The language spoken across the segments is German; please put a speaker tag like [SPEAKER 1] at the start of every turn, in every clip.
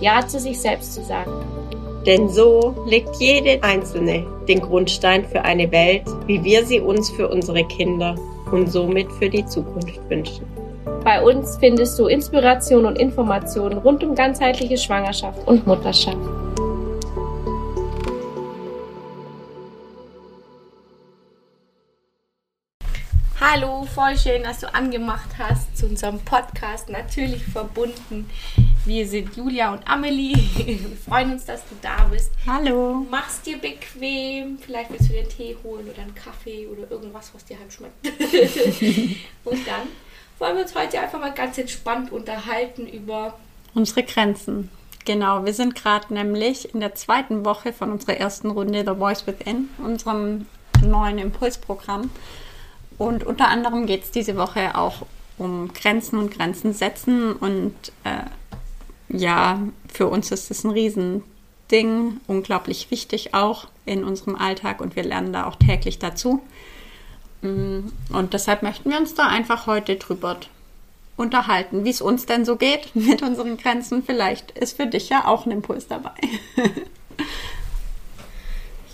[SPEAKER 1] Ja zu sich selbst zu sagen.
[SPEAKER 2] Denn so legt jede Einzelne den Grundstein für eine Welt, wie wir sie uns für unsere Kinder und somit für die Zukunft wünschen.
[SPEAKER 1] Bei uns findest du Inspiration und Informationen rund um ganzheitliche Schwangerschaft und Mutterschaft. Hallo, voll schön, dass du angemacht hast zu unserem Podcast. Natürlich verbunden. Wir sind Julia und Amelie. Wir freuen uns, dass du da bist.
[SPEAKER 3] Hallo.
[SPEAKER 1] Mach's dir bequem. Vielleicht willst du dir einen Tee holen oder einen Kaffee oder irgendwas, was dir halt schmeckt. und dann wollen wir uns heute einfach mal ganz entspannt unterhalten über
[SPEAKER 3] unsere Grenzen. Genau, wir sind gerade nämlich in der zweiten Woche von unserer ersten Runde The Voice Within, unserem neuen Impulsprogramm. Und unter anderem geht es diese Woche auch um Grenzen und Grenzen setzen. Und äh, ja, für uns ist es ein Riesending, unglaublich wichtig auch in unserem Alltag und wir lernen da auch täglich dazu. Mm, und deshalb möchten wir uns da einfach heute drüber unterhalten, wie es uns denn so geht mit unseren Grenzen. Vielleicht ist für dich ja auch ein Impuls dabei.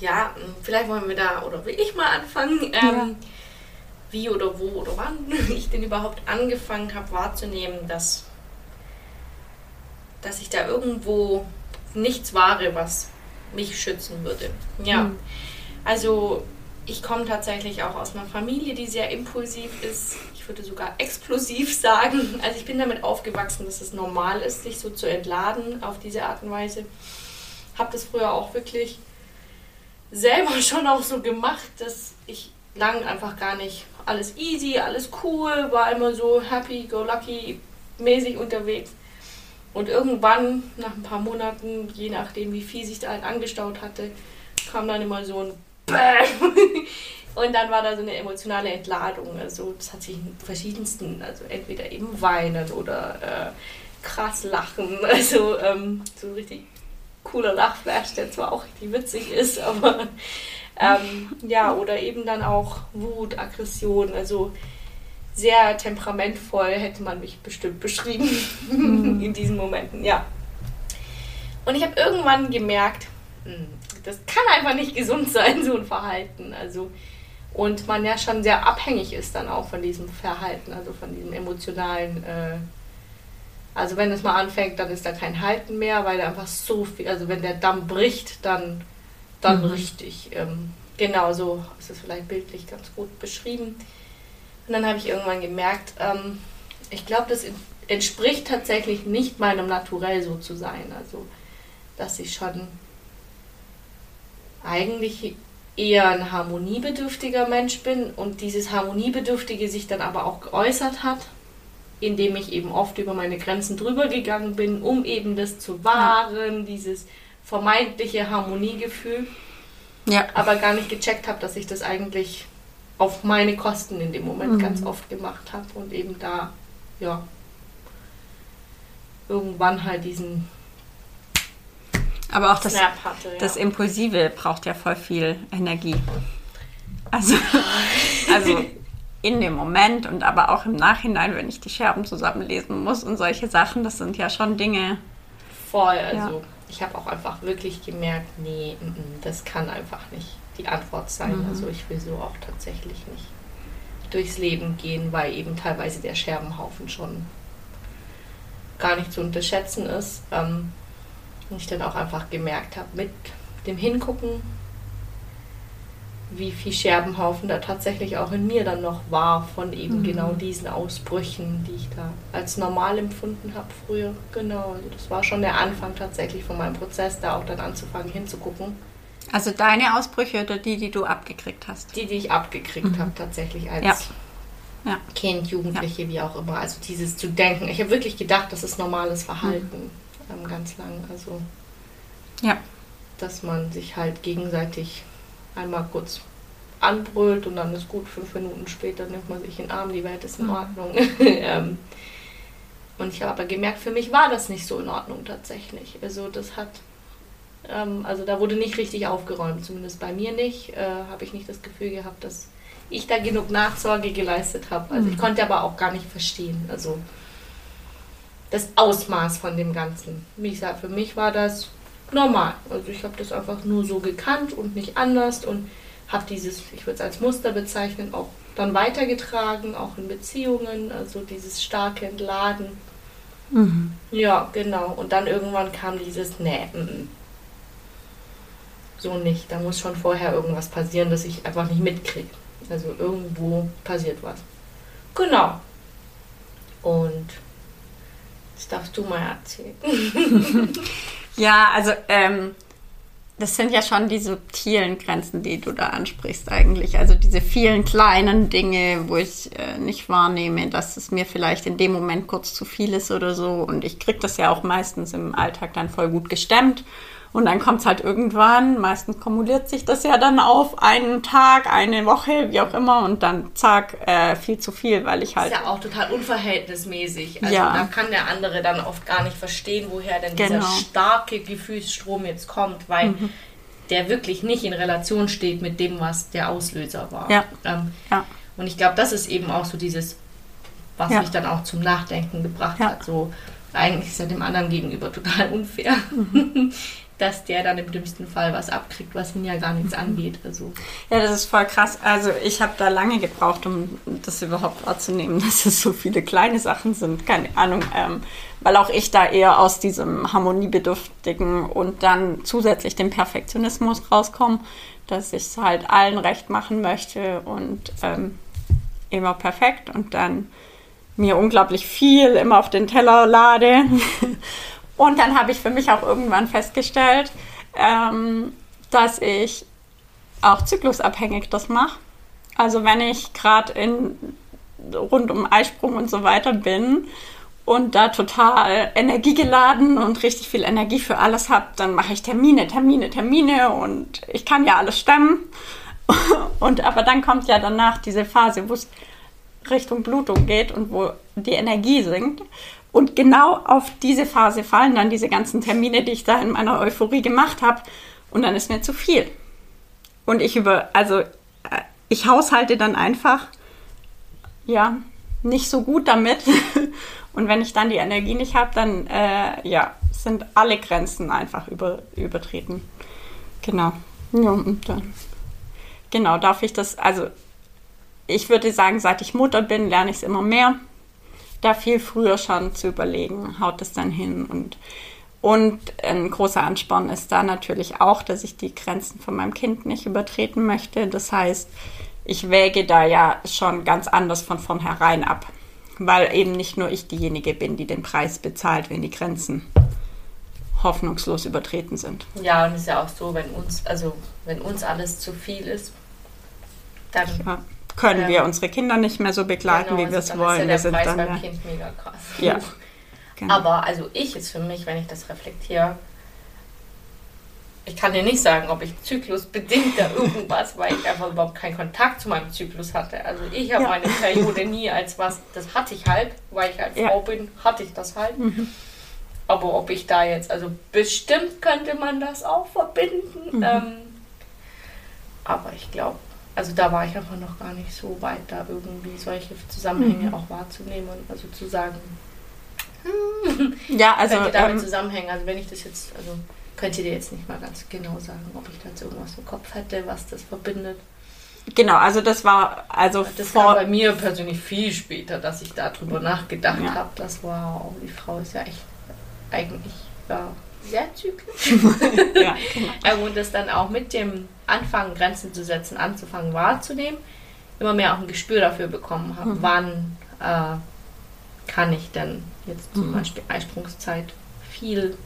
[SPEAKER 1] ja, vielleicht wollen wir da, oder will ich mal anfangen. Ähm, ja wie oder wo oder wann ich denn überhaupt angefangen habe wahrzunehmen, dass, dass ich da irgendwo nichts wahre, was mich schützen würde. Ja, mhm. also ich komme tatsächlich auch aus einer Familie, die sehr impulsiv ist. Ich würde sogar explosiv sagen. Also ich bin damit aufgewachsen, dass es normal ist, sich so zu entladen auf diese Art und Weise. Habe das früher auch wirklich selber schon auch so gemacht, dass ich lang einfach gar nicht alles easy, alles cool, war immer so happy, go lucky mäßig unterwegs. Und irgendwann, nach ein paar Monaten, je nachdem wie viel sich da halt angestaut hatte, kam dann immer so ein Bäm. Und dann war da so eine emotionale Entladung. Also das hat sich in verschiedensten, also entweder eben weinen oder äh, krass lachen. Also ähm, so ein richtig cooler Lachflash, der zwar auch richtig witzig ist, aber ähm, ja, oder eben dann auch Wut, Aggression, also sehr temperamentvoll hätte man mich bestimmt beschrieben mhm. in diesen Momenten, ja. Und ich habe irgendwann gemerkt, hm, das kann einfach nicht gesund sein, so ein Verhalten. Also, und man ja schon sehr abhängig ist dann auch von diesem Verhalten, also von diesem emotionalen. Äh, also wenn es mal anfängt, dann ist da kein Halten mehr, weil einfach so viel, also wenn der Damm bricht, dann dann mhm. richtig. Ähm, genau so ist es vielleicht bildlich ganz gut beschrieben. Und dann habe ich irgendwann gemerkt, ähm, ich glaube, das entspricht tatsächlich nicht meinem Naturell so zu sein. Also, dass ich schon eigentlich eher ein harmoniebedürftiger Mensch bin und dieses Harmoniebedürftige sich dann aber auch geäußert hat, indem ich eben oft über meine Grenzen drüber gegangen bin, um eben das zu wahren, ja. dieses vermeintliche Harmoniegefühl. Ja. Aber gar nicht gecheckt habe, dass ich das eigentlich auf meine Kosten in dem Moment mhm. ganz oft gemacht habe und eben da, ja, irgendwann halt diesen.
[SPEAKER 3] Aber auch das, hatte, ja. das Impulsive braucht ja voll viel Energie. Also, also in dem Moment und aber auch im Nachhinein, wenn ich die Scherben zusammenlesen muss und solche Sachen, das sind ja schon Dinge.
[SPEAKER 1] Voll, also. Ja ich habe auch einfach wirklich gemerkt, nee, m -m, das kann einfach nicht die Antwort sein. Mhm. Also ich will so auch tatsächlich nicht durchs Leben gehen, weil eben teilweise der Scherbenhaufen schon gar nicht zu unterschätzen ist. Ähm, und ich dann auch einfach gemerkt habe, mit dem Hingucken, wie viel Scherbenhaufen da tatsächlich auch in mir dann noch war von eben mhm. genau diesen Ausbrüchen, die ich da als normal empfunden habe früher. Genau, also das war schon der Anfang tatsächlich von meinem Prozess, da auch dann anzufangen hinzugucken.
[SPEAKER 3] Also deine Ausbrüche oder die, die du abgekriegt hast?
[SPEAKER 1] Die, die ich abgekriegt mhm. habe tatsächlich als ja. Ja. Kind, Jugendliche, ja. wie auch immer. Also dieses zu denken. Ich habe wirklich gedacht, das ist normales Verhalten. ähm, ganz lang. Also,
[SPEAKER 3] Ja.
[SPEAKER 1] dass man sich halt gegenseitig einmal kurz anbrüllt und dann ist gut, fünf Minuten später nimmt man sich in den Arm, die Welt ist in
[SPEAKER 3] Mhm.
[SPEAKER 1] Ordnung. ähm, und ich habe aber gemerkt, für mich war das nicht so in Ordnung tatsächlich. Also das hat, ähm, also da wurde nicht richtig aufgeräumt, zumindest bei mir nicht, äh, habe ich nicht das Gefühl gehabt, dass ich da genug Nachsorge geleistet habe. Also ich
[SPEAKER 3] Mhm.
[SPEAKER 1] konnte aber auch gar nicht verstehen, also das Ausmaß von dem Ganzen. Wie gesagt, für mich war das normal. Also ich habe das einfach nur so gekannt und nicht anders und habe dieses, ich würde es als Muster bezeichnen, auch dann weitergetragen, auch in Beziehungen, also dieses starke Entladen.
[SPEAKER 3] Mhm.
[SPEAKER 1] Ja, genau. Und dann irgendwann kam dieses, nee, mm, mm. So nicht. Da muss schon vorher irgendwas passieren, dass ich einfach nicht mitkriege. Also irgendwo passiert was. Genau. Und das darfst du mal erzählen.
[SPEAKER 3] Ja, also ähm, das sind ja schon die subtilen Grenzen, die du da ansprichst eigentlich. Also diese vielen kleinen Dinge, wo ich äh, nicht wahrnehme, dass es mir vielleicht in dem Moment kurz zu viel ist oder so. Und ich krieg das ja auch meistens im Alltag dann voll gut gestemmt. Und dann kommt es halt irgendwann, meistens kumuliert sich das ja dann auf einen Tag, eine Woche, wie auch immer, und dann zack, äh, viel zu viel, weil ich
[SPEAKER 1] Das
[SPEAKER 3] halt.
[SPEAKER 1] ist ja auch total unverhältnismäßig. Also
[SPEAKER 3] Ja.
[SPEAKER 1] da kann der andere dann oft gar nicht verstehen, woher denn
[SPEAKER 3] Genau. Mhm.
[SPEAKER 1] dieser starke Gefühlsstrom jetzt kommt, weil der wirklich nicht in Relation steht mit dem, was der Auslöser war.
[SPEAKER 3] Ja.
[SPEAKER 1] Ähm,
[SPEAKER 3] Ja.
[SPEAKER 1] Und ich glaube, das ist eben auch so dieses, was
[SPEAKER 3] Ja.
[SPEAKER 1] mich dann auch zum Nachdenken gebracht
[SPEAKER 3] Ja.
[SPEAKER 1] hat. So, eigentlich ist ja dem anderen gegenüber total unfair,
[SPEAKER 3] Mhm.
[SPEAKER 1] dass der dann im dümmsten Fall was abkriegt, was ihn ja gar nichts
[SPEAKER 3] Mhm.
[SPEAKER 1] angeht. Also,
[SPEAKER 3] Ja, das ist voll krass. Also ich habe da lange gebraucht, um das überhaupt wahrzunehmen, dass es so viele kleine Sachen sind. Keine Ahnung, ähm, weil auch ich da eher aus diesem harmoniebedürftigen und dann zusätzlich dem Perfektionismus rauskomme, dass ich es halt allen recht machen möchte und ähm, immer perfekt und dann mir unglaublich viel immer auf den Teller lade. Und dann habe ich für mich auch irgendwann festgestellt, ähm, dass ich auch zyklusabhängig das mache. Also wenn ich gerade in rund um Eisprung und so weiter bin und da total energiegeladen und richtig viel Energie für alles habe, dann mache ich Termine, Termine, Termine und ich kann ja alles stemmen. Und aber dann kommt ja danach diese Phase, wo es Richtung Blutung geht und wo die Energie sinkt. Und genau auf diese Phase fallen dann diese ganzen Termine, die ich da in meiner Euphorie gemacht habe. Und dann ist mir zu viel. Und ich über, also äh, ich haushalte dann einfach, ja, nicht so gut damit. Und wenn ich dann die Energie nicht habe, dann, äh, ja, sind alle Grenzen einfach über, übertreten. Genau. Ja, und dann, genau, darf ich das, also ich würde sagen, seit ich Mutter bin, lerne ich es immer mehr, da viel früher schon zu überlegen, haut es dann hin und und ein großer Ansporn ist da natürlich auch, dass ich die Grenzen von meinem Kind nicht übertreten möchte. Das heißt, ich wäge da ja schon ganz anders von vornherein ab, weil eben nicht nur ich diejenige bin, die den Preis bezahlt, wenn die Grenzen hoffnungslos übertreten sind.
[SPEAKER 1] ja, und es ist ja auch so, wenn uns, also wenn uns alles zu viel ist, dann
[SPEAKER 3] Ja, können
[SPEAKER 1] Ja.
[SPEAKER 3] wir unsere Kinder nicht mehr so begleiten,
[SPEAKER 1] Genau,
[SPEAKER 3] wie wir
[SPEAKER 1] also
[SPEAKER 3] es
[SPEAKER 1] dann
[SPEAKER 3] wollen.
[SPEAKER 1] Ist ja
[SPEAKER 3] wir
[SPEAKER 1] der
[SPEAKER 3] sind
[SPEAKER 1] Preis
[SPEAKER 3] dann
[SPEAKER 1] Kind mega krass.
[SPEAKER 3] Ja. genau.
[SPEAKER 1] Aber also ich ist für mich, wenn ich das reflektiere, ich kann dir nicht sagen, ob ich zyklusbedingt da irgendwas, weil ich einfach überhaupt keinen Kontakt zu meinem Zyklus hatte. Also ich habe
[SPEAKER 3] Ja.
[SPEAKER 1] meine Periode nie als was, das hatte ich halt, weil ich halt
[SPEAKER 3] Ja. Mhm.
[SPEAKER 1] Frau bin, hatte ich das halt. Aber ob ich da jetzt, also bestimmt könnte man das auch verbinden.
[SPEAKER 3] Mhm.
[SPEAKER 1] Ähm, aber ich glaube, also da war ich einfach noch gar nicht so weit, da irgendwie solche Zusammenhänge
[SPEAKER 3] Mhm.
[SPEAKER 1] auch wahrzunehmen. Also zu sagen,
[SPEAKER 3] ja, also
[SPEAKER 1] könnte damit
[SPEAKER 3] ähm,
[SPEAKER 1] zusammenhängen. Also wenn ich das jetzt, also könnt ihr dir jetzt nicht mal ganz genau sagen, ob ich da jetzt irgendwas im Kopf hätte, was das verbindet.
[SPEAKER 3] genau, also das war also
[SPEAKER 1] Das
[SPEAKER 3] vor
[SPEAKER 1] bei mir persönlich viel später, dass ich darüber nachgedacht
[SPEAKER 3] Ja.
[SPEAKER 1] habe. Das wow, die Frau ist ja echt eigentlich ja, sehr zyklisch.
[SPEAKER 3] ja, genau.
[SPEAKER 1] Und das dann auch mit dem Anfangen, Grenzen zu setzen, anzufangen wahrzunehmen, immer mehr auch ein Gespür dafür bekommen habe,
[SPEAKER 3] Mhm.
[SPEAKER 1] wann äh, kann ich denn jetzt zum
[SPEAKER 3] Mhm.
[SPEAKER 1] Beispiel Eisprungszeit viel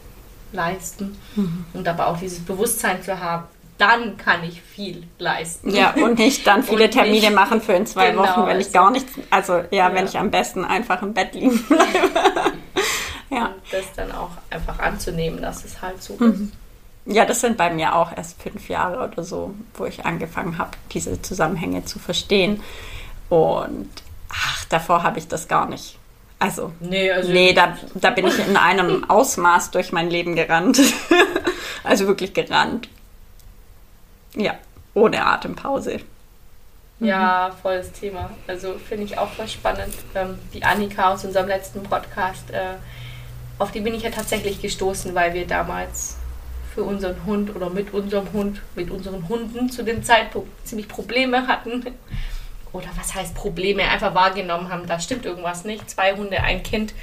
[SPEAKER 1] leisten
[SPEAKER 3] Mhm.
[SPEAKER 1] und aber auch dieses Bewusstsein zu haben, dann kann ich viel leisten.
[SPEAKER 3] Ja, und nicht dann viele Termine
[SPEAKER 1] nicht-
[SPEAKER 3] machen für in zwei
[SPEAKER 1] Genau,
[SPEAKER 3] Wochen, wenn ich
[SPEAKER 1] also-
[SPEAKER 3] gar nichts, also ja, wenn
[SPEAKER 1] Ja.
[SPEAKER 3] ich am besten einfach im Bett liegen bleibe. Ja,
[SPEAKER 1] Und das dann auch einfach anzunehmen, dass es halt so ist.
[SPEAKER 3] Ja, das sind bei mir auch erst fünf Jahre oder so, wo ich angefangen habe, diese Zusammenhänge zu verstehen. Und ach, davor habe ich das gar nicht. Also,
[SPEAKER 1] Nee, also-
[SPEAKER 3] nee da, da bin ich in einem Ausmaß durch mein Leben gerannt. also wirklich gerannt. Ja, ohne Atempause.
[SPEAKER 1] Ja, volles Thema. Also finde ich auch voll spannend. Ähm, die Annika aus unserem letzten Podcast, äh, auf die bin ich ja tatsächlich gestoßen, weil wir damals für unseren Hund oder mit unserem Hund, mit unseren Hunden zu dem Zeitpunkt ziemlich Probleme hatten. Oder was heißt Probleme? Einfach wahrgenommen haben, da stimmt irgendwas nicht. Zwei Hunde, ein Kind.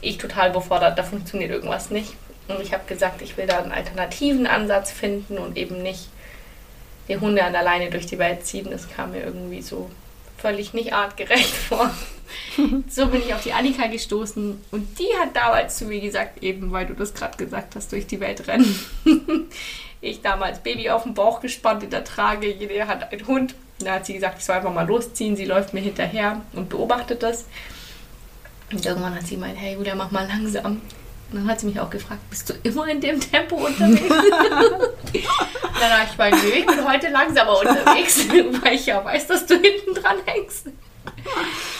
[SPEAKER 1] Ich total befordert, da funktioniert irgendwas nicht. Und ich habe gesagt, ich will da einen alternativen Ansatz finden und eben nicht die Hunde an der Leine durch die Welt ziehen. Das kam mir irgendwie so völlig nicht artgerecht vor. so bin ich auf die Annika gestoßen und die hat damals zu mir gesagt, eben weil du das gerade gesagt hast, durch die Welt rennen. ich damals Baby auf dem Bauch gespannt in der Trage, jeder hat einen Hund. Da hat sie gesagt, ich soll einfach mal losziehen. Sie läuft mir hinterher und beobachtet das. Und irgendwann hat sie gemeint, hey Julia, mach mal langsam. Und dann hat sie mich auch gefragt, bist du immer in dem Tempo unterwegs? dann habe ich nö, ich bin heute langsamer unterwegs, weil ich ja weiß, dass du hinten dran hängst.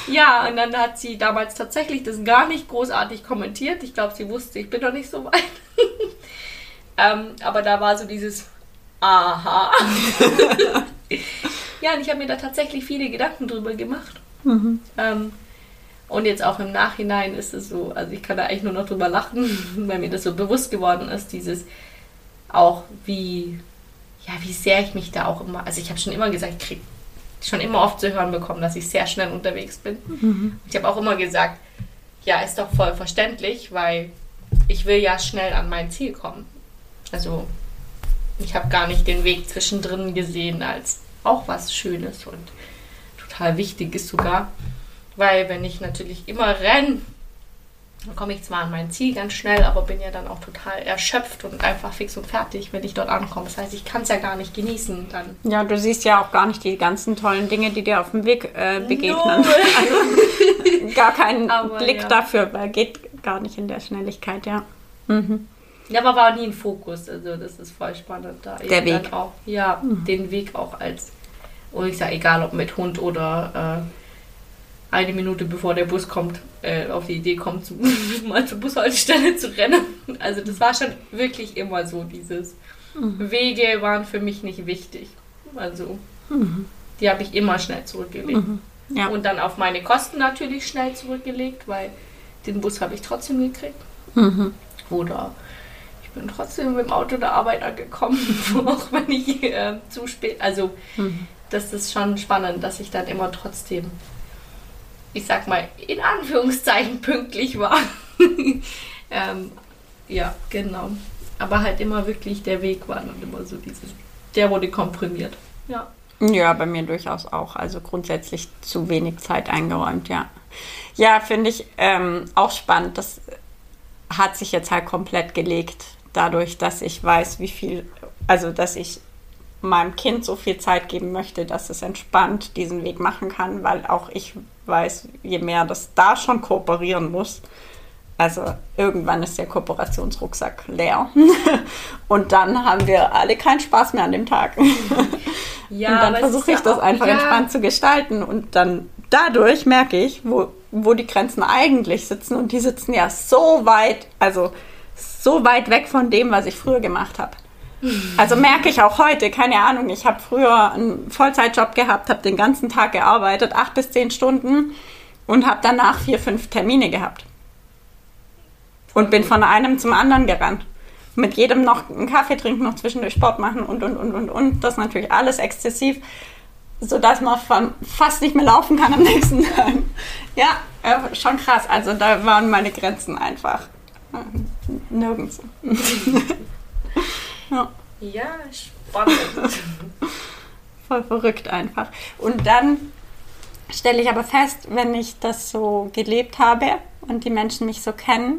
[SPEAKER 1] Ja, und dann hat sie damals tatsächlich das gar nicht großartig kommentiert. Ich glaube, sie wusste, ich bin noch nicht so weit. ähm, aber da war so dieses Aha. ja, und ich habe mir da tatsächlich viele Gedanken drüber gemacht. Ähm, und jetzt auch im Nachhinein ist es so, also ich kann da eigentlich nur noch drüber lachen, weil mir das so bewusst geworden ist, dieses auch wie, ja, wie sehr ich mich da auch immer, also ich habe schon immer gesagt, ich krieg schon immer oft zu hören bekommen, dass ich sehr schnell unterwegs bin. Ich habe auch immer gesagt, ja, ist doch voll verständlich, weil ich will ja schnell an mein Ziel kommen. Also ich habe gar nicht den Weg zwischendrin gesehen als auch was Schönes und total Wichtiges sogar. Weil wenn ich natürlich immer renne, dann komme ich zwar an mein Ziel ganz schnell, aber bin ja dann auch total erschöpft und einfach fix und fertig, wenn ich dort ankomme. Das heißt, ich kann es ja gar nicht genießen dann.
[SPEAKER 3] Ja, du siehst ja auch gar nicht die ganzen tollen Dinge, die dir auf dem Weg äh, begegnen.
[SPEAKER 1] Null.
[SPEAKER 3] Also, gar keinen
[SPEAKER 1] Aber
[SPEAKER 3] Blick
[SPEAKER 1] ja.
[SPEAKER 3] dafür, weil geht gar nicht in der Schnelligkeit, ja. Mhm.
[SPEAKER 1] Ja, aber war nie ein Fokus. Also das ist voll spannend da.
[SPEAKER 3] Der Weg.
[SPEAKER 1] Auch, ja, den Weg auch als, und ich sage, egal ob mit Hund oder äh, eine Minute bevor der Bus kommt, äh, auf die Idee kommt, zu, mal zur Bushaltestelle zu rennen. Also das war schon wirklich immer so, dieses Wege waren für mich nicht wichtig. Also die habe ich immer schnell zurückgelegt.
[SPEAKER 3] Ja.
[SPEAKER 1] Und dann auf meine Kosten natürlich schnell zurückgelegt, weil den Bus habe ich trotzdem gekriegt.
[SPEAKER 3] Mhm.
[SPEAKER 1] Oder ich bin trotzdem mit dem Auto der Arbeit angekommen, auch wenn ich äh, zu spät. Also, das ist schon spannend, dass ich dann immer trotzdem, ich sag mal, in Anführungszeichen pünktlich war. ähm, ja, genau. Aber halt immer wirklich der Weg war dann immer so dieses, der wurde komprimiert. Ja.
[SPEAKER 3] Ja, bei mir durchaus auch. Also grundsätzlich zu wenig Zeit eingeräumt, ja. Ja, finde ich ähm, auch spannend. Das hat sich jetzt halt komplett gelegt, dadurch, dass ich weiß, wie viel, also dass ich meinem Kind so viel Zeit geben möchte, dass es entspannt diesen Weg machen kann, weil auch ich weiß, je mehr das da schon kooperieren muss, also irgendwann ist der Kooperationsrucksack leer. Und dann haben wir alle keinen Spaß mehr an dem Tag.
[SPEAKER 1] Ja,
[SPEAKER 3] und dann versuche ich
[SPEAKER 1] ja
[SPEAKER 3] das einfach
[SPEAKER 1] ja.
[SPEAKER 3] entspannt zu gestalten. Und dann dadurch merke ich, wo, wo die Grenzen eigentlich sitzen. Und die sitzen ja so weit, also so weit weg von dem, was ich früher gemacht habe. Also merke ich auch heute, keine Ahnung, ich habe früher einen Vollzeitjob gehabt, habe den ganzen Tag gearbeitet, acht bis zehn Stunden und habe danach vier, fünf Termine gehabt. Und bin von einem zum anderen gerannt. Mit jedem noch einen Kaffee trinken, noch zwischendurch Sport machen und, und, und, und, und. Das natürlich alles exzessiv, sodass man fast nicht mehr laufen kann am nächsten Tag. Ja, äh, schon krass. Also da waren meine Grenzen einfach äh, nirgends. ja.
[SPEAKER 1] Ja, spannend.
[SPEAKER 3] Voll verrückt einfach. Und dann stelle ich aber fest, wenn ich das so gelebt habe und die Menschen mich so kennen,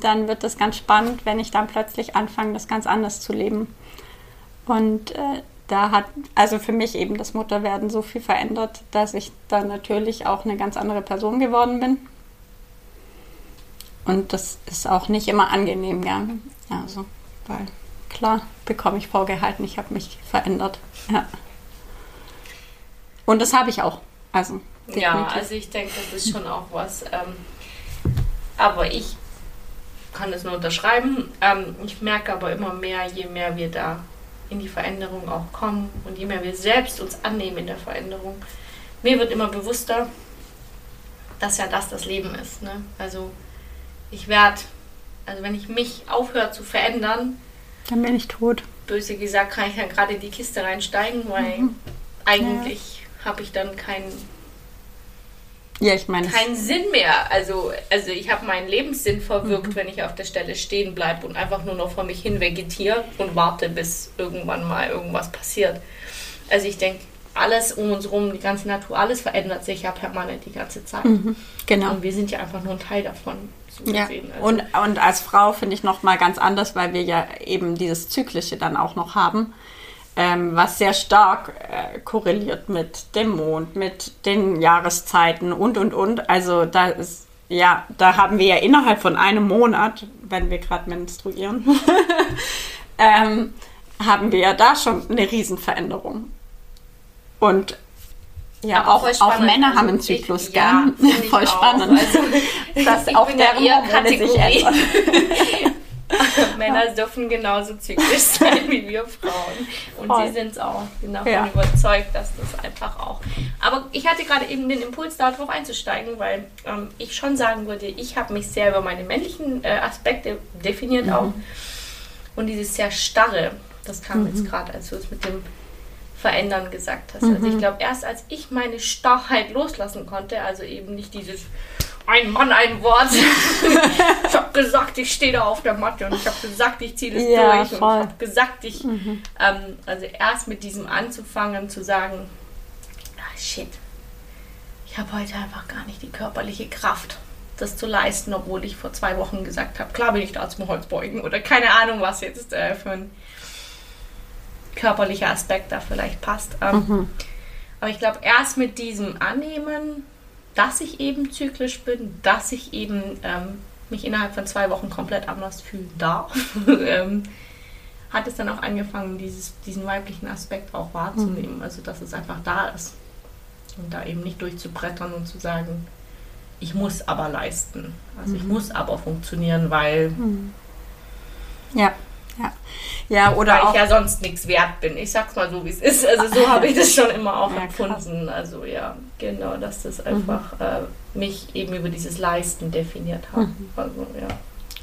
[SPEAKER 3] dann wird das ganz spannend, wenn ich dann plötzlich anfange, das ganz anders zu leben. Und äh, da hat also für mich eben das Mutterwerden so viel verändert, dass ich dann natürlich auch eine ganz andere Person geworden bin. Und das ist auch nicht immer angenehm, ja. Also, weil klar bekomme ich vorgehalten, ich habe mich verändert. Ja. Und das habe ich auch. Also,
[SPEAKER 1] Ja, also ich denke, das ist schon auch was. Ähm, aber ich kann es nur unterschreiben. Ähm, ich merke aber immer mehr, je mehr wir da in die Veränderung auch kommen und je mehr wir selbst uns annehmen in der Veränderung, mir wird immer bewusster, dass ja das das Leben ist. Ne? Also ich werde, also wenn ich mich aufhöre zu verändern,
[SPEAKER 3] Dann bin ich tot.
[SPEAKER 1] böse gesagt, kann ich dann gerade in die Kiste reinsteigen, weil eigentlich habe ich dann keinen
[SPEAKER 3] Ja, ich meine,
[SPEAKER 1] keinen Sinn mehr. Also, also ich habe meinen Lebenssinn verwirkt, wenn ich auf der Stelle stehen bleibe und einfach nur noch vor mich hin vegetiere und warte, bis irgendwann mal irgendwas passiert. Also ich denke, alles um uns rum, die ganze Natur, alles verändert sich ja permanent die ganze Zeit.
[SPEAKER 3] genau.
[SPEAKER 1] Und wir sind ja einfach nur ein Teil davon. So
[SPEAKER 3] Ja,
[SPEAKER 1] gesehen. Also,
[SPEAKER 3] und, und als Frau finde ich noch mal ganz anders, weil wir ja eben dieses Zyklische dann auch noch haben, ähm, was sehr stark äh, korreliert mit dem Mond, mit den Jahreszeiten und, und, und. Also da ist, ja, da haben wir ja innerhalb von einem Monat, wenn wir gerade menstruieren, ähm, haben wir ja da schon eine Riesenveränderung. Und ja,
[SPEAKER 1] Aber
[SPEAKER 3] auch, auch. Männer
[SPEAKER 1] Also
[SPEAKER 3] haben einen
[SPEAKER 1] ich-
[SPEAKER 3] Zyklus,
[SPEAKER 1] ja,
[SPEAKER 3] gell?
[SPEAKER 1] ich
[SPEAKER 3] Voll spannend.
[SPEAKER 1] Also,
[SPEAKER 3] dass
[SPEAKER 1] ich
[SPEAKER 3] auch deren
[SPEAKER 1] eher
[SPEAKER 3] Hormone sich ändern.
[SPEAKER 1] Männer dürfen genauso zyklisch sein wie wir Frauen. Und
[SPEAKER 3] Voll.
[SPEAKER 1] sie sind es auch. Ich bin davon
[SPEAKER 3] Ja.
[SPEAKER 1] überzeugt, dass das einfach auch. Aber ich hatte gerade eben den Impuls, darauf einzusteigen, weil ähm, ich schon sagen würde, ich habe mich sehr über meine männlichen äh, Aspekte definiert
[SPEAKER 3] Mhm.
[SPEAKER 1] auch. Und dieses sehr starre, das kam jetzt gerade, als du es mit dem Verändern gesagt hast. Also
[SPEAKER 3] Mhm.
[SPEAKER 1] ich glaube, erst als ich meine Starrheit loslassen konnte, also eben nicht dieses ein Mann, ein Wort. ich habe gesagt, ich stehe da auf der Matte und ich habe gesagt, ich ziehe das
[SPEAKER 3] Ja,
[SPEAKER 1] durch und
[SPEAKER 3] voll.
[SPEAKER 1] ich habe gesagt, ich ähm, also erst mit diesem anzufangen zu sagen, ah shit, ich habe heute einfach gar nicht die körperliche Kraft, das zu leisten, obwohl ich vor zwei Wochen gesagt habe, klar bin ich da zum Holzbeugen oder keine Ahnung, was jetzt äh, für ein körperlicher Aspekt da vielleicht passt. Ähm, Aber ich glaube, erst mit diesem Annehmen, dass ich eben zyklisch bin, dass ich eben ähm, mich innerhalb von zwei Wochen komplett anders fühlen darf, ähm, hat es dann auch angefangen, dieses, diesen weiblichen Aspekt auch wahrzunehmen. Also, dass es einfach da ist. Und da eben nicht durchzubrettern und zu sagen, ich muss aber leisten. Also, ich muss aber funktionieren, weil,
[SPEAKER 3] Ja, ja. Ja, oder
[SPEAKER 1] weil
[SPEAKER 3] auch,
[SPEAKER 1] ich ja sonst nichts wert bin. Ich sag's mal so, wie es ist. Also, so habe ich das schon immer auch
[SPEAKER 3] Ja, krass.
[SPEAKER 1] empfunden. Also, ja, genau, dass das einfach äh, mich eben über dieses Leisten definiert hat. Also, ja.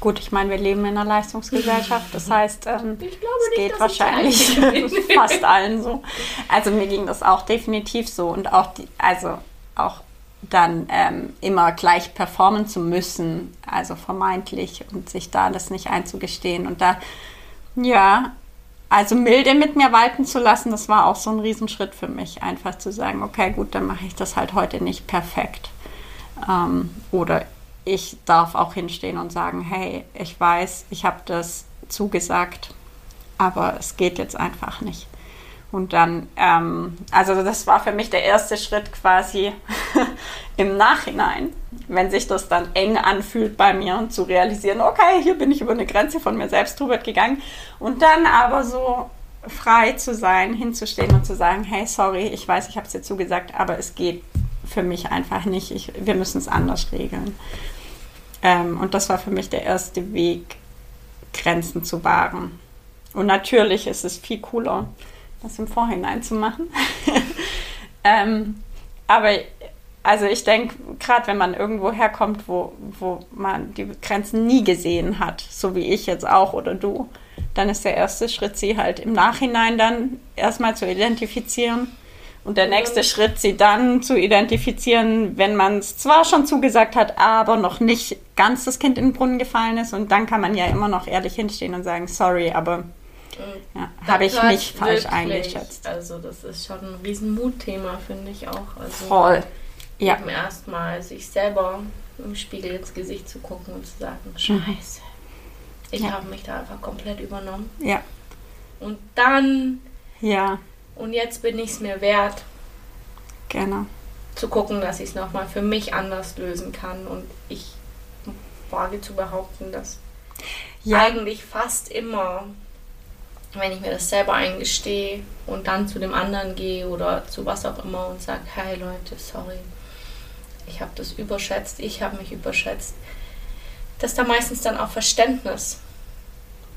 [SPEAKER 3] gut, ich meine, wir leben in einer Leistungsgesellschaft, das heißt, ähm,
[SPEAKER 1] Ich glaube
[SPEAKER 3] es
[SPEAKER 1] nicht,
[SPEAKER 3] geht
[SPEAKER 1] dass
[SPEAKER 3] wahrscheinlich fast allen so. Also mir ging das auch definitiv so und auch die, also auch dann ähm, immer gleich performen zu müssen, also vermeintlich und sich da das nicht einzugestehen und da ja, also milde mit mir walten zu lassen, das war auch so ein Riesenschritt für mich, einfach zu sagen, okay, gut, dann mache ich das halt heute nicht perfekt. Ähm, oder ich darf auch hinstehen und sagen, hey, ich weiß, ich habe das zugesagt, aber es geht jetzt einfach nicht. Und dann, ähm, also das war für mich der erste Schritt quasi im Nachhinein, wenn sich das dann eng anfühlt bei mir und zu realisieren, okay, hier bin ich über eine Grenze von mir selbst drüber gegangen und dann aber so frei zu sein, hinzustehen und zu sagen, hey, sorry, ich weiß, ich habe es dir zugesagt, aber es geht für mich einfach nicht. Ich, wir müssen es anders regeln. Ähm, und das war für mich der erste Weg, Grenzen zu wahren. Und natürlich ist es viel cooler, das im Vorhinein zu machen. ähm, aber also ich denke, gerade wenn man irgendwo herkommt, wo, wo man die Grenzen nie gesehen hat, so wie ich jetzt auch oder du, dann ist der erste Schritt, sie halt im Nachhinein dann erstmal zu identifizieren. Und der nächste Schritt, sie dann zu identifizieren, wenn man es zwar schon zugesagt hat, aber noch nicht ganz das Kind in den Brunnen gefallen ist. Und dann kann man ja immer noch ehrlich hinstehen und sagen, sorry, aber ja, habe ich mich falsch
[SPEAKER 1] wirklich,
[SPEAKER 3] eingeschätzt.
[SPEAKER 1] Also das ist schon ein riesen Mutthema, finde ich auch. Also
[SPEAKER 3] Voll. Ja.
[SPEAKER 1] Eben erstmal sich selber im Spiegel ins Gesicht zu gucken und zu sagen, scheiße, ich
[SPEAKER 3] Ja.
[SPEAKER 1] habe mich da einfach komplett übernommen.
[SPEAKER 3] Ja.
[SPEAKER 1] Und dann,
[SPEAKER 3] Ja,
[SPEAKER 1] und jetzt bin ich es mir wert,
[SPEAKER 3] genau.
[SPEAKER 1] zu gucken, dass ich es nochmal für mich anders lösen kann. Und ich wage zu behaupten, dass
[SPEAKER 3] Ja.
[SPEAKER 1] eigentlich fast immer, wenn ich mir das selber eingestehe und dann zu dem anderen gehe oder zu was auch immer und sage, hey Leute, sorry, ich habe das überschätzt, ich habe mich überschätzt, dass da meistens dann auch Verständnis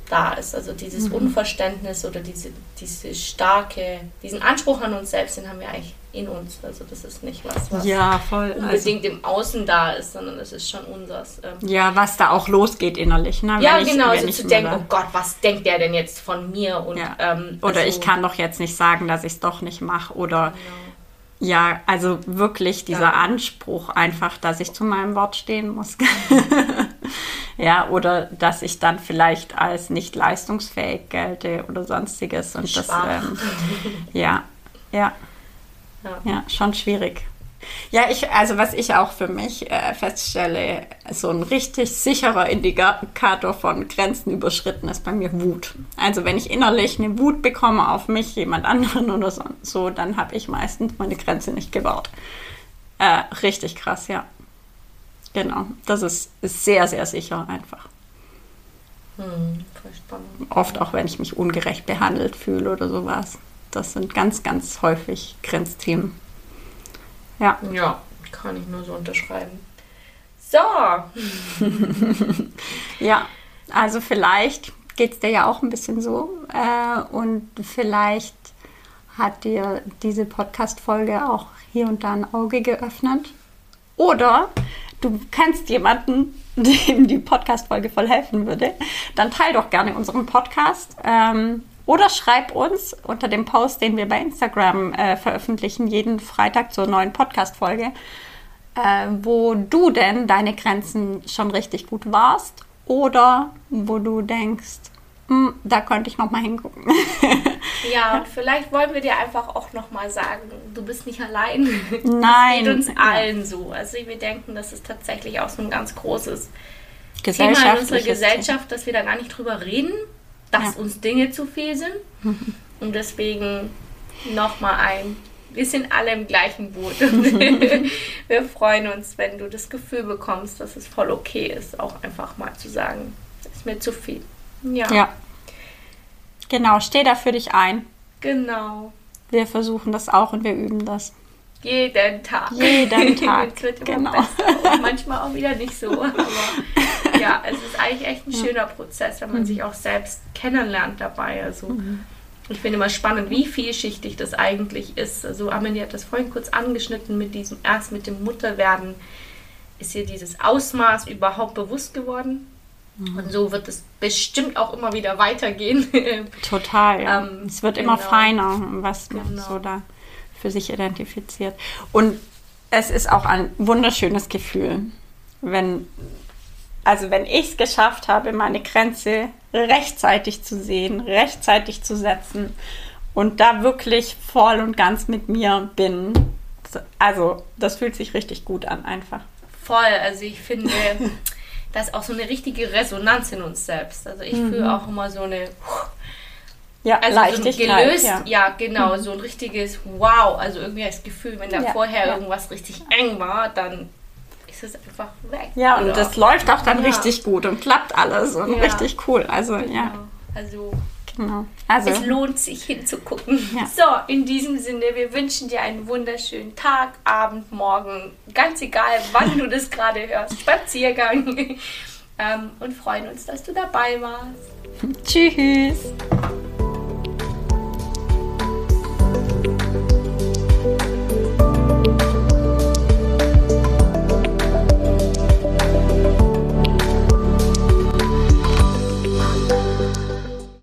[SPEAKER 1] da ist. Also dieses Unverständnis oder diese, diese starke, diesen Anspruch an uns selbst, den haben wir eigentlich in uns. Also das ist nicht was, was
[SPEAKER 3] Ja, voll. Also,
[SPEAKER 1] unbedingt im Außen da ist, sondern es ist schon unseres. Ähm,
[SPEAKER 3] ja, was da auch losgeht innerlich. Ne?
[SPEAKER 1] ja,
[SPEAKER 3] ich-
[SPEAKER 1] genau, so zu denken, oh Gott, was denkt der denn jetzt von mir? Und,
[SPEAKER 3] Ja.
[SPEAKER 1] ähm,
[SPEAKER 3] Oder
[SPEAKER 1] also-
[SPEAKER 3] ich kann doch jetzt nicht sagen, dass ich es doch nicht mache. Oder
[SPEAKER 1] Genau.
[SPEAKER 3] ja, also wirklich dieser
[SPEAKER 1] Ja.
[SPEAKER 3] Anspruch einfach, dass ich zu meinem Wort stehen muss. ja, oder dass ich dann vielleicht als nicht leistungsfähig gelte oder sonstiges. Und das,
[SPEAKER 1] Schwach.
[SPEAKER 3] ähm, ja, ja,
[SPEAKER 1] Ja.
[SPEAKER 3] ja, schon schwierig. Ja, ich, also was ich auch für mich äh, feststelle, so ein richtig sicherer Indikator von Grenzen überschritten ist bei mir Wut. Also wenn ich innerlich eine Wut bekomme auf mich, jemand anderen oder so, so dann habe ich meistens meine Grenze nicht gewahrt. Äh, richtig krass, ja. Genau, das ist, ist sehr, sehr sicher einfach.
[SPEAKER 1] Hm, voll spannend.
[SPEAKER 3] Oft auch, wenn ich mich ungerecht behandelt fühle oder sowas. Das sind ganz, ganz häufig Grenzthemen. Ja.
[SPEAKER 1] Ja, kann ich nur so unterschreiben. So,
[SPEAKER 3] Ja, also vielleicht geht es dir ja auch ein bisschen so äh, und vielleicht hat dir diese Podcast-Folge auch hier und da ein Auge geöffnet. Oder du kennst jemanden, dem die Podcast-Folge voll helfen würde, dann teil doch gerne unseren Podcast. Ähm, oder schreib uns unter dem Post, den wir bei Instagram äh, veröffentlichen, jeden Freitag zur neuen Podcast-Folge, äh, wo du denn deine Grenzen schon richtig gut warst oder wo du denkst, "Hm, da könnte ich noch mal hingucken.
[SPEAKER 1] ja, und vielleicht wollen wir dir einfach auch nochmal sagen, du bist nicht allein.
[SPEAKER 3] Nein.
[SPEAKER 1] Das geht uns allen so. Also wir denken, das ist tatsächlich auch so ein ganz großes Thema in unserer Gesellschaft, dass wir da gar nicht drüber reden, dass
[SPEAKER 3] Ja.
[SPEAKER 1] uns Dinge zu viel sind. Und deswegen nochmal ein. Wir sind alle im gleichen Boot. wir freuen uns, wenn du das Gefühl bekommst, dass es voll okay ist, auch einfach mal zu sagen, das ist mir zu viel. Ja,
[SPEAKER 3] Ja. Genau, steh da für dich ein.
[SPEAKER 1] genau.
[SPEAKER 3] Wir versuchen das auch und wir üben das.
[SPEAKER 1] Jeden Tag.
[SPEAKER 3] Jeden Tag,
[SPEAKER 1] es wird immer
[SPEAKER 3] genau.
[SPEAKER 1] besser. Und manchmal auch wieder nicht so. Aber ja, es ist eigentlich echt ein schöner Prozess, wenn man sich auch selbst kennenlernt dabei. Also ich finde immer spannend, wie vielschichtig das eigentlich ist. Also Amelie hat das vorhin kurz angeschnitten mit diesem, erst mit dem Mutterwerden ist ihr dieses Ausmaß überhaupt bewusst geworden. Und so wird es bestimmt auch immer wieder weitergehen.
[SPEAKER 3] Total, ja.
[SPEAKER 1] Ähm,
[SPEAKER 3] es wird immer
[SPEAKER 1] genau.
[SPEAKER 3] feiner, was man
[SPEAKER 1] Genau.
[SPEAKER 3] so da für sich identifiziert. Und es ist auch ein wunderschönes Gefühl, wenn, also wenn ich es geschafft habe, meine Grenze rechtzeitig zu sehen, rechtzeitig zu setzen und da wirklich voll und ganz mit mir bin. Also, das fühlt sich richtig gut an, einfach.
[SPEAKER 1] Voll, also ich finde, da ist auch so eine richtige Resonanz in uns selbst. Also ich fühle auch immer so eine
[SPEAKER 3] Ja,
[SPEAKER 1] also
[SPEAKER 3] Mhm. Leichtigkeit.
[SPEAKER 1] so gelöst,
[SPEAKER 3] ja.
[SPEAKER 1] ja. genau, so ein richtiges Wow, also irgendwie das Gefühl, wenn da
[SPEAKER 3] Ja,
[SPEAKER 1] vorher
[SPEAKER 3] ja.
[SPEAKER 1] irgendwas richtig eng war, dann ist es einfach weg.
[SPEAKER 3] Ja, und
[SPEAKER 1] Oder-
[SPEAKER 3] das läuft auch dann
[SPEAKER 1] Ja.
[SPEAKER 3] richtig gut und klappt alles und
[SPEAKER 1] Ja.
[SPEAKER 3] richtig cool. Also, ja,
[SPEAKER 1] Genau. Also
[SPEAKER 3] genau. Also,
[SPEAKER 1] es lohnt sich hinzugucken.
[SPEAKER 3] Ja.
[SPEAKER 1] So, in diesem Sinne, wir wünschen dir einen wunderschönen Tag, Abend, Morgen, ganz egal, wann du das gerade hörst, Spaziergang. ähm, und freuen uns, dass du dabei warst.
[SPEAKER 3] tschüss.